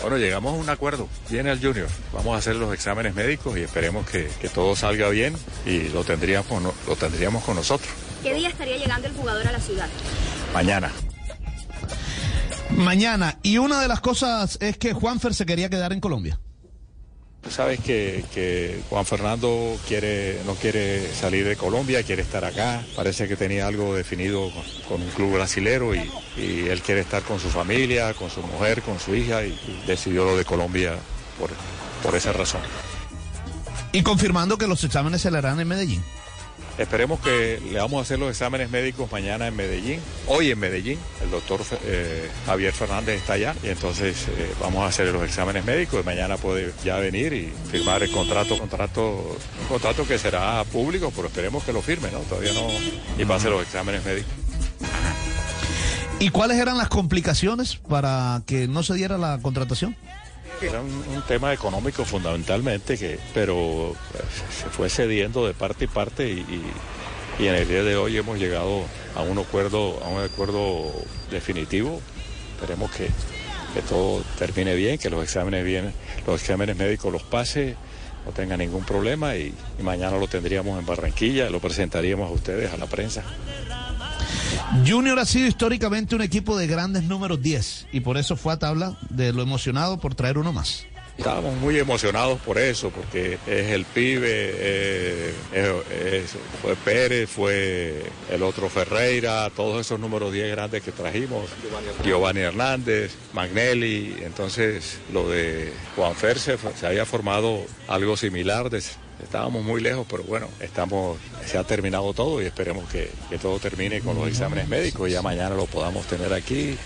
Bueno, llegamos a un acuerdo. Viene el Junior. Vamos a hacer los exámenes médicos y esperemos que, que todo salga bien y lo tendríamos, lo tendríamos con nosotros. ¿Qué día estaría llegando el jugador a la ciudad? Mañana. Mañana. Y una de las cosas es que Juanfer se quería quedar en Colombia. Sabes que, Juan Fernando quiere, no quiere salir de Colombia, quiere estar acá. Parece que tenía algo definido con, un club brasilero y, él quiere estar con su familia, con su mujer, con su hija y, y decidió lo de Colombia por, por esa razón. Y confirmando que los exámenes se le harán en Medellín. Esperemos que le vamos a hacer los exámenes médicos mañana en Medellín, hoy en Medellín. El doctor eh, Javier Fernández está allá y entonces eh, vamos a hacer los exámenes médicos mañana puede ya venir y firmar el contrato, contrato, un contrato que será público, pero esperemos que lo firme, ¿no? Todavía no, y pase los exámenes médicos. ¿Y cuáles eran las complicaciones para que no se diera la contratación? Era un, tema económico fundamentalmente, que, pero se fue cediendo de parte y parte y, y, en el día de hoy hemos llegado a un acuerdo, a un acuerdo definitivo. Esperemos que, que todo termine bien, que los exámenes bien, los exámenes médicos los pase, no tenga ningún problema y mañana lo tendríamos en Barranquilla, lo presentaríamos a ustedes, a la prensa. Junior ha sido históricamente un equipo de grandes números 10 y por eso fue a tabla de lo emocionado por traer uno más. Estábamos muy emocionados por eso, porque es el pibe, eh, fue Pérez, fue el otro Ferreira, todos esos números 10 grandes que trajimos, Giovanni Hernández, Magnelli, entonces lo de Juanfer se, se había formado algo similar, estábamos muy lejos, pero bueno, estamos, se ha terminado todo y esperemos que, que todo termine con los exámenes médicos y ya mañana lo podamos tener aquí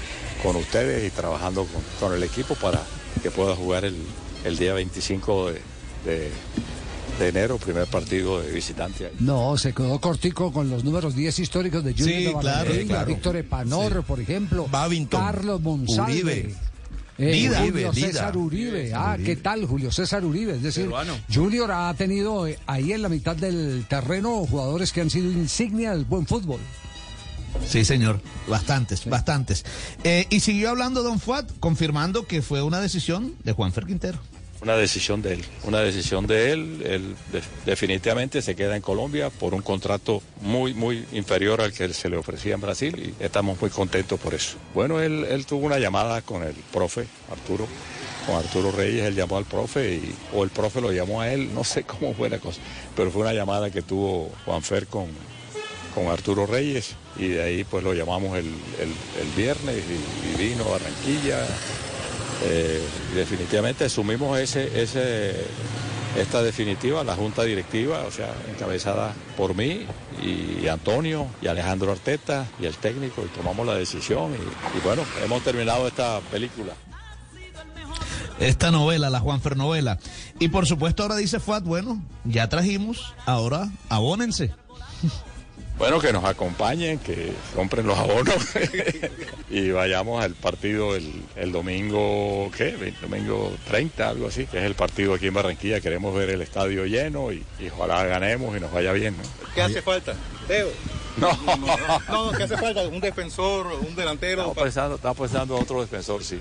con ustedes y trabajando con, con el equipo para que pueda jugar el, el día 25 de, de, de, enero, primer partido de visitante. No, se quedó cortico con los números 10 históricos de Junior sí, de claro, claro. Víctor Epanor, sí. por ejemplo, Babington, Carlos Monsalve. Uribe. Eh, Vida, Julio vida, César Uribe. vida. Ah, Uribe. ¿qué tal Julio César Uribe? Es decir, Peruano. Junior ha tenido eh, ahí en la mitad del terreno jugadores que han sido insignia del buen fútbol. Sí, señor, bastantes, sí. bastantes. Eh, y siguió hablando Don Fuat, confirmando que fue una decisión de Juanfer Quintero. Una decisión de él, una decisión de él. Él de, definitivamente se queda en Colombia por un contrato muy, muy inferior al que se le ofrecía en Brasil y estamos muy contentos por eso. Bueno, él, él tuvo una llamada con el profe Arturo, con Arturo Reyes, él llamó al profe y, o el profe lo llamó a él, no sé cómo fue la cosa, pero fue una llamada que tuvo Juanfer con, con Arturo Reyes y de ahí pues lo llamamos el, el, el viernes y, y, vino a Barranquilla. Eh, definitivamente asumimos ese, ese, esta definitiva, la junta directiva, o sea, encabezada por mí y, Antonio y Alejandro Arteta y el técnico y tomamos la decisión y, y bueno, hemos terminado esta película esta novela, la Juanfer novela. Y por supuesto ahora dice Fuat, bueno, ya trajimos, ahora abónense. Bueno, que nos acompañen, que compren los abonos y vayamos al partido el, el, domingo, ¿qué? El domingo 30, algo así, que es el partido aquí en Barranquilla. Queremos ver el estadio lleno y, y ojalá ganemos y nos vaya bien. ¿no? ¿Qué hace falta? Teo. No. no, no, ¿qué hace falta? ¿Un defensor, un delantero? Estamos pensando, estamos pensando otro defensor, sí.